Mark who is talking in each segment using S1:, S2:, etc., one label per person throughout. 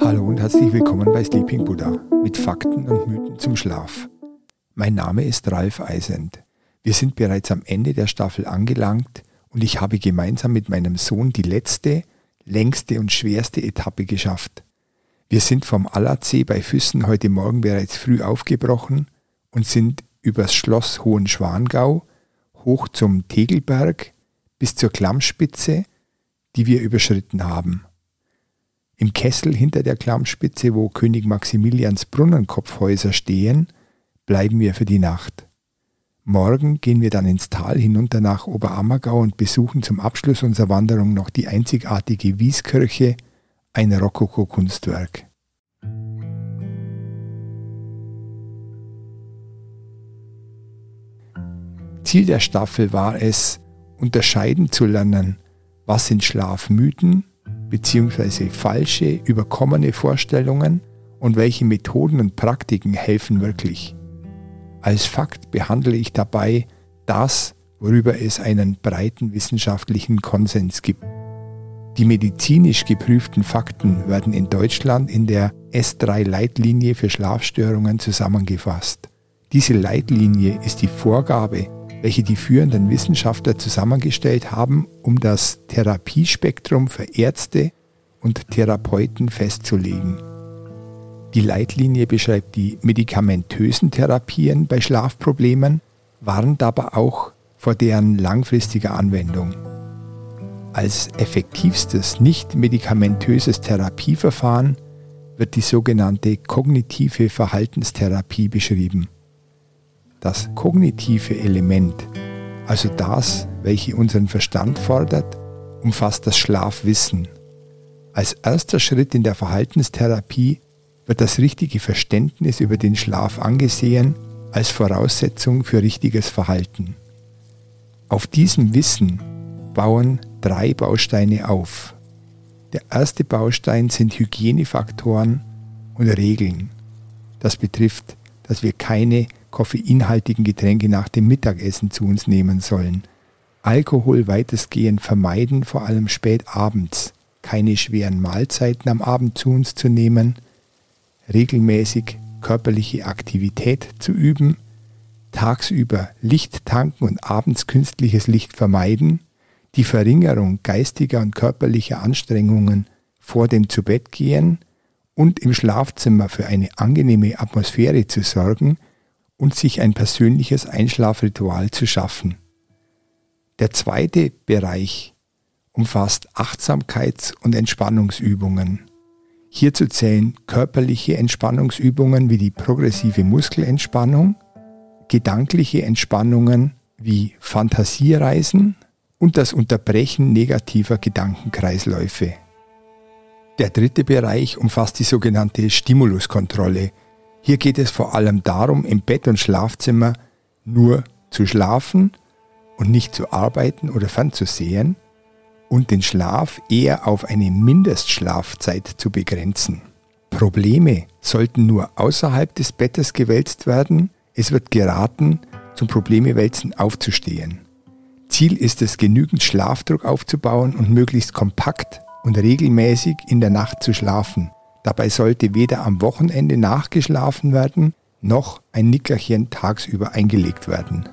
S1: Hallo und herzlich willkommen bei Sleeping Buddha mit Fakten und Mythen zum Schlaf. Mein Name ist Ralf Eisend. Wir sind bereits am Ende der Staffel angelangt und ich habe gemeinsam mit meinem Sohn die letzte, längste und schwerste Etappe geschafft. Wir sind vom Allersee bei Füssen heute Morgen bereits früh aufgebrochen und sind übers Schloss Hohenschwangau hoch zum Tegelberg bis zur Klammspitze, die wir überschritten haben. Im Kessel hinter der Klammspitze, wo König Maximilians Brunnenkopfhäuser stehen, bleiben wir für die Nacht. Morgen gehen wir dann ins Tal hinunter nach Oberammergau und besuchen zum Abschluss unserer Wanderung noch die einzigartige Wieskirche, ein Rokoko-Kunstwerk. Ziel der Staffel war es, unterscheiden zu lernen, was sind Schlafmythen bzw. falsche, überkommene Vorstellungen und welche Methoden und Praktiken helfen wirklich. Als Fakt behandle ich dabei das, worüber es einen breiten wissenschaftlichen Konsens gibt. Die medizinisch geprüften Fakten werden in Deutschland in der S3-Leitlinie für Schlafstörungen zusammengefasst. Diese Leitlinie ist die Vorgabe, welche die führenden Wissenschaftler zusammengestellt haben, um das Therapiespektrum für Ärzte und Therapeuten festzulegen. Die Leitlinie beschreibt die medikamentösen Therapien bei Schlafproblemen, warnt aber auch vor deren langfristiger Anwendung. Als effektivstes nicht medikamentöses Therapieverfahren wird die sogenannte kognitive Verhaltenstherapie beschrieben. Das kognitive Element, also das, welche unseren Verstand fordert, umfasst das Schlafwissen. Als erster Schritt in der Verhaltenstherapie wird das richtige Verständnis über den Schlaf angesehen als Voraussetzung für richtiges Verhalten. Auf diesem Wissen bauen drei Bausteine auf. Der erste Baustein sind Hygienefaktoren und Regeln. Das betrifft, dass wir keine koffeinhaltigen Getränke nach dem Mittagessen zu uns nehmen sollen. Alkohol weitestgehend vermeiden, vor allem spät abends. Keine schweren Mahlzeiten am Abend zu uns zu nehmen. Regelmäßig körperliche Aktivität zu üben. Tagsüber Licht tanken und abends künstliches Licht vermeiden. Die Verringerung geistiger und körperlicher Anstrengungen vor dem Zubettgehen und im Schlafzimmer für eine angenehme Atmosphäre zu sorgen – und sich ein persönliches Einschlafritual zu schaffen. Der zweite Bereich umfasst Achtsamkeits- und Entspannungsübungen. Hierzu zählen körperliche Entspannungsübungen wie die progressive Muskelentspannung, gedankliche Entspannungen wie Fantasiereisen und das Unterbrechen negativer Gedankenkreisläufe. Der dritte Bereich umfasst die sogenannte Stimuluskontrolle, hier geht es vor allem darum, im Bett und Schlafzimmer nur zu schlafen und nicht zu arbeiten oder fernzusehen und den Schlaf eher auf eine Mindestschlafzeit zu begrenzen. Probleme sollten nur außerhalb des Bettes gewälzt werden. Es wird geraten, zum Problemewälzen aufzustehen. Ziel ist es, genügend Schlafdruck aufzubauen und möglichst kompakt und regelmäßig in der Nacht zu schlafen. Dabei sollte weder am Wochenende nachgeschlafen werden, noch ein Nickerchen tagsüber eingelegt werden.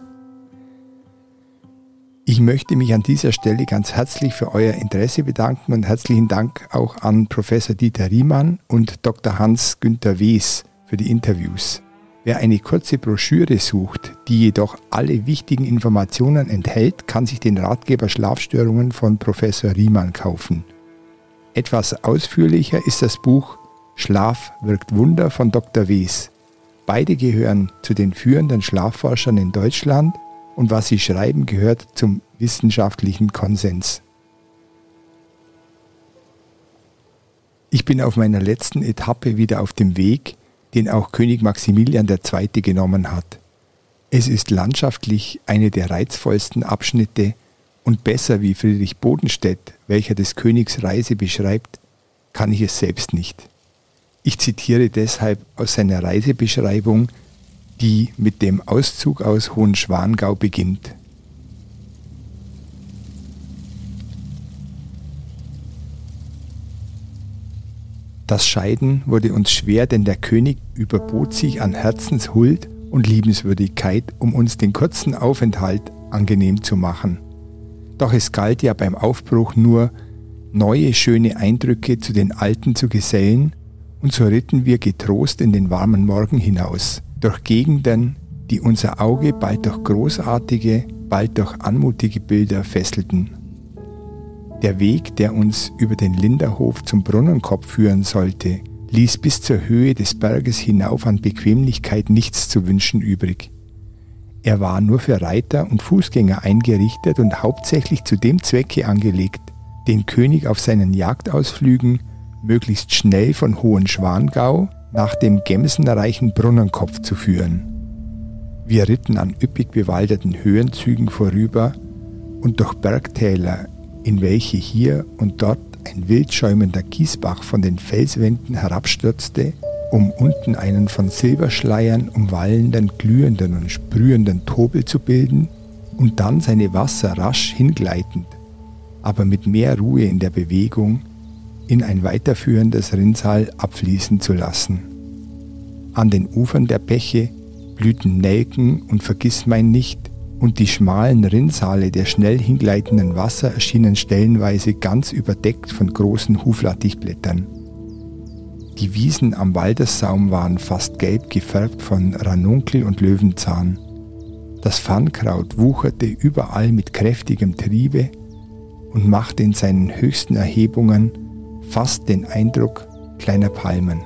S1: Ich möchte mich an dieser Stelle ganz herzlich für euer Interesse bedanken und herzlichen Dank auch an Professor Dieter Riemann und Dr. Hans-Günther Wes für die Interviews. Wer eine kurze Broschüre sucht, die jedoch alle wichtigen Informationen enthält, kann sich den Ratgeber Schlafstörungen von Professor Riemann kaufen. Etwas ausführlicher ist das Buch Schlaf wirkt Wunder von Dr. Wies. Beide gehören zu den führenden Schlafforschern in Deutschland und was sie schreiben gehört zum wissenschaftlichen Konsens. Ich bin auf meiner letzten Etappe wieder auf dem Weg, den auch König Maximilian II. genommen hat. Es ist landschaftlich eine der reizvollsten Abschnitte und besser wie Friedrich Bodenstedt, welcher des Königs Reise beschreibt, kann ich es selbst nicht. Ich zitiere deshalb aus seiner Reisebeschreibung, die mit dem Auszug aus Hohenschwangau beginnt. Das Scheiden wurde uns schwer, denn der König überbot sich an Herzenshuld und Liebenswürdigkeit, um uns den kurzen Aufenthalt angenehm zu machen. Doch es galt ja beim Aufbruch nur, neue schöne Eindrücke zu den alten zu gesellen, und so ritten wir getrost in den warmen Morgen hinaus, durch Gegenden, die unser Auge bald durch großartige, bald durch anmutige Bilder fesselten. Der Weg, der uns über den Linderhof zum Brunnenkopf führen sollte, ließ bis zur Höhe des Berges hinauf an Bequemlichkeit nichts zu wünschen übrig. Er war nur für Reiter und Fußgänger eingerichtet und hauptsächlich zu dem Zwecke angelegt, den König auf seinen Jagdausflügen möglichst schnell von Hohenschwangau nach dem gemsenreichen Brunnenkopf zu führen. Wir ritten an üppig bewaldeten Höhenzügen vorüber und durch Bergtäler in welche hier und dort ein wild schäumender Kiesbach von den Felswänden herabstürzte, um unten einen von Silberschleiern umwallenden, glühenden und sprühenden Tobel zu bilden und dann seine Wasser rasch hingleitend, aber mit mehr Ruhe in der Bewegung, in ein weiterführendes Rinnsal abfließen zu lassen. An den Ufern der Bäche blühten Nelken und Vergissmein nicht, und die schmalen Rinnsale der schnell hingleitenden Wasser erschienen stellenweise ganz überdeckt von großen Huflattichblättern. Die Wiesen am Waldersaum waren fast gelb gefärbt von Ranunkel und Löwenzahn. Das Farnkraut wucherte überall mit kräftigem Triebe und machte in seinen höchsten Erhebungen fast den Eindruck kleiner Palmen.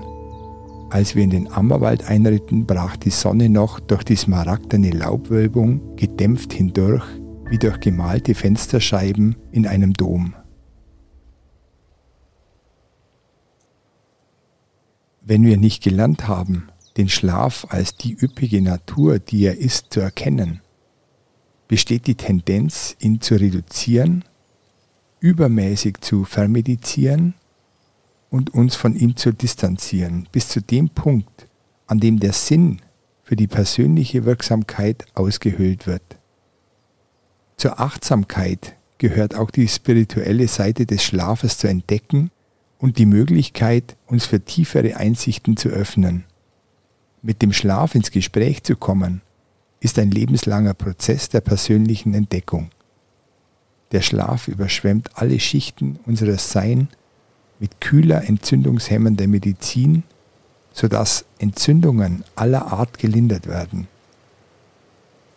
S1: Als wir in den Ammerwald einritten, brach die Sonne noch durch die smaragdene Laubwölbung gedämpft hindurch, wie durch gemalte Fensterscheiben in einem Dom. Wenn wir nicht gelernt haben, den Schlaf als die üppige Natur, die er ist, zu erkennen, besteht die Tendenz, ihn zu reduzieren, übermäßig zu vermedizieren und uns von ihm zu distanzieren, bis zu dem Punkt, an dem der Sinn für die persönliche Wirksamkeit ausgehöhlt wird. Zur Achtsamkeit gehört auch die spirituelle Seite des Schlafes zu entdecken und die Möglichkeit, uns für tiefere Einsichten zu öffnen. Mit dem Schlaf ins Gespräch zu kommen, ist ein lebenslanger Prozess der persönlichen Entdeckung. Der Schlaf überschwemmt alle Schichten unseres Seins mit kühler entzündungshemmender Medizin, sodass Entzündungen aller Art gelindert werden.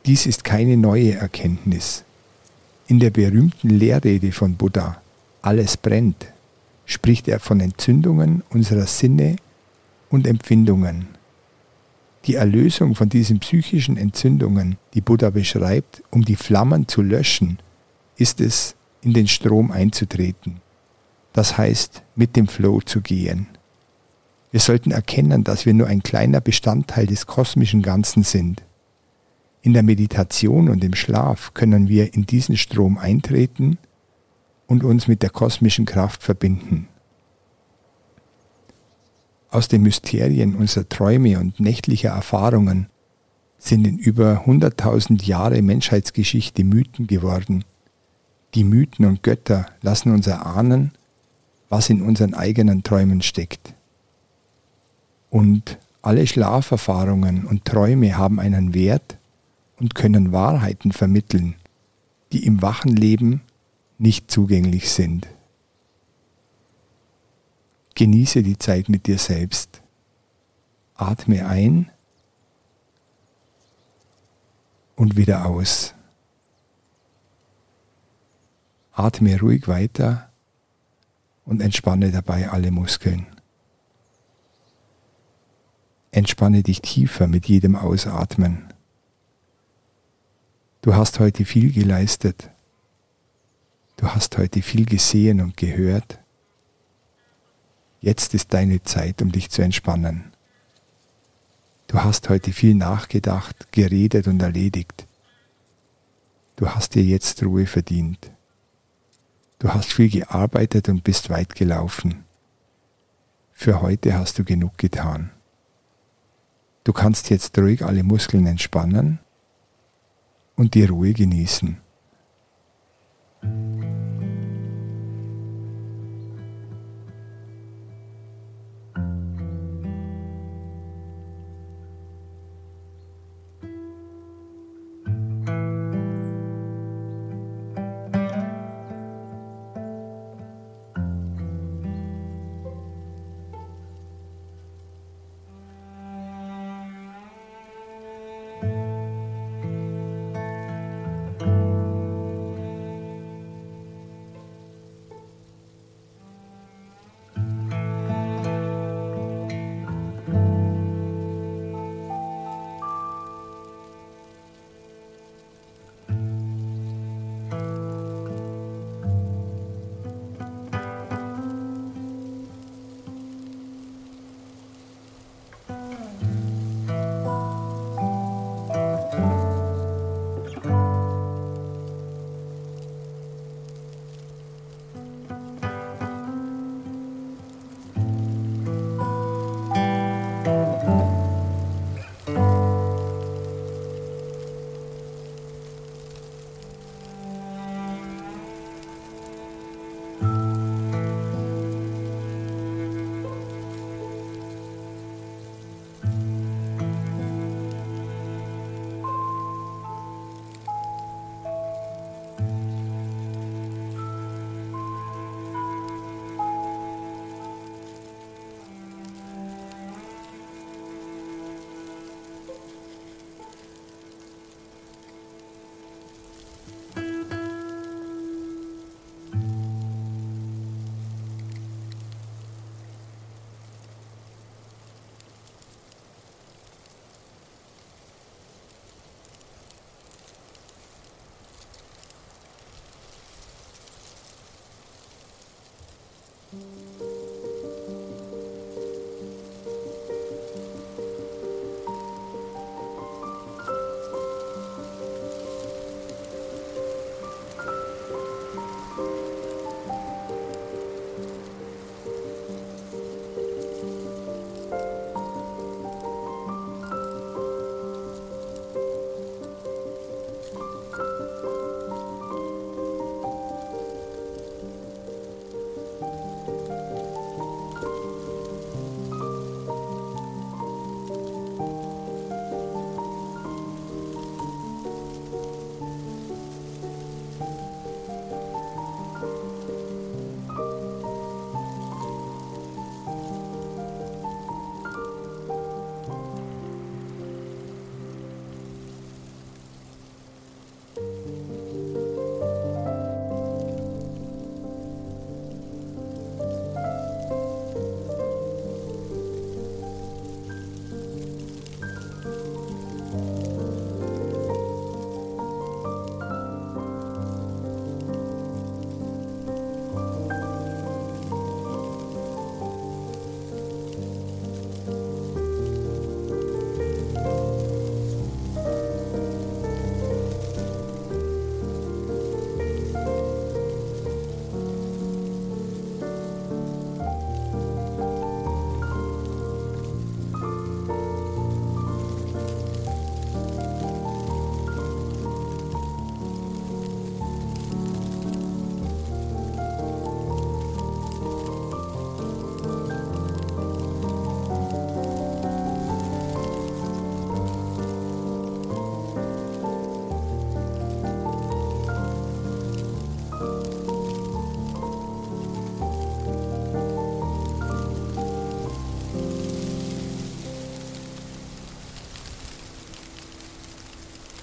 S1: Dies ist keine neue Erkenntnis. In der berühmten Lehrrede von Buddha, alles brennt, spricht er von Entzündungen unserer Sinne und Empfindungen. Die Erlösung von diesen psychischen Entzündungen, die Buddha beschreibt, um die Flammen zu löschen, ist es, in den Strom einzutreten. Das heißt, mit dem Flow zu gehen. Wir sollten erkennen, dass wir nur ein kleiner Bestandteil des kosmischen Ganzen sind. In der Meditation und im Schlaf können wir in diesen Strom eintreten und uns mit der kosmischen Kraft verbinden. Aus den Mysterien unserer Träume und nächtlicher Erfahrungen sind in über 100.000 Jahre Menschheitsgeschichte Mythen geworden. Die Mythen und Götter lassen uns erahnen, was in unseren eigenen Träumen steckt. Und alle Schlaferfahrungen und Träume haben einen Wert und können Wahrheiten vermitteln, die im wachen Leben nicht zugänglich sind. Genieße die Zeit mit dir selbst. Atme ein und wieder aus. Atme ruhig weiter und entspanne dabei alle Muskeln. Entspanne dich tiefer mit jedem Ausatmen. Du hast heute viel geleistet. Du hast heute viel gesehen und gehört. Jetzt ist deine Zeit, um dich zu entspannen. Du hast heute viel nachgedacht, geredet und erledigt. Du hast dir jetzt Ruhe verdient. Du hast viel gearbeitet und bist weit gelaufen. Für heute hast du genug getan. Du kannst jetzt ruhig alle Muskeln entspannen und die Ruhe genießen.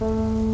S2: Música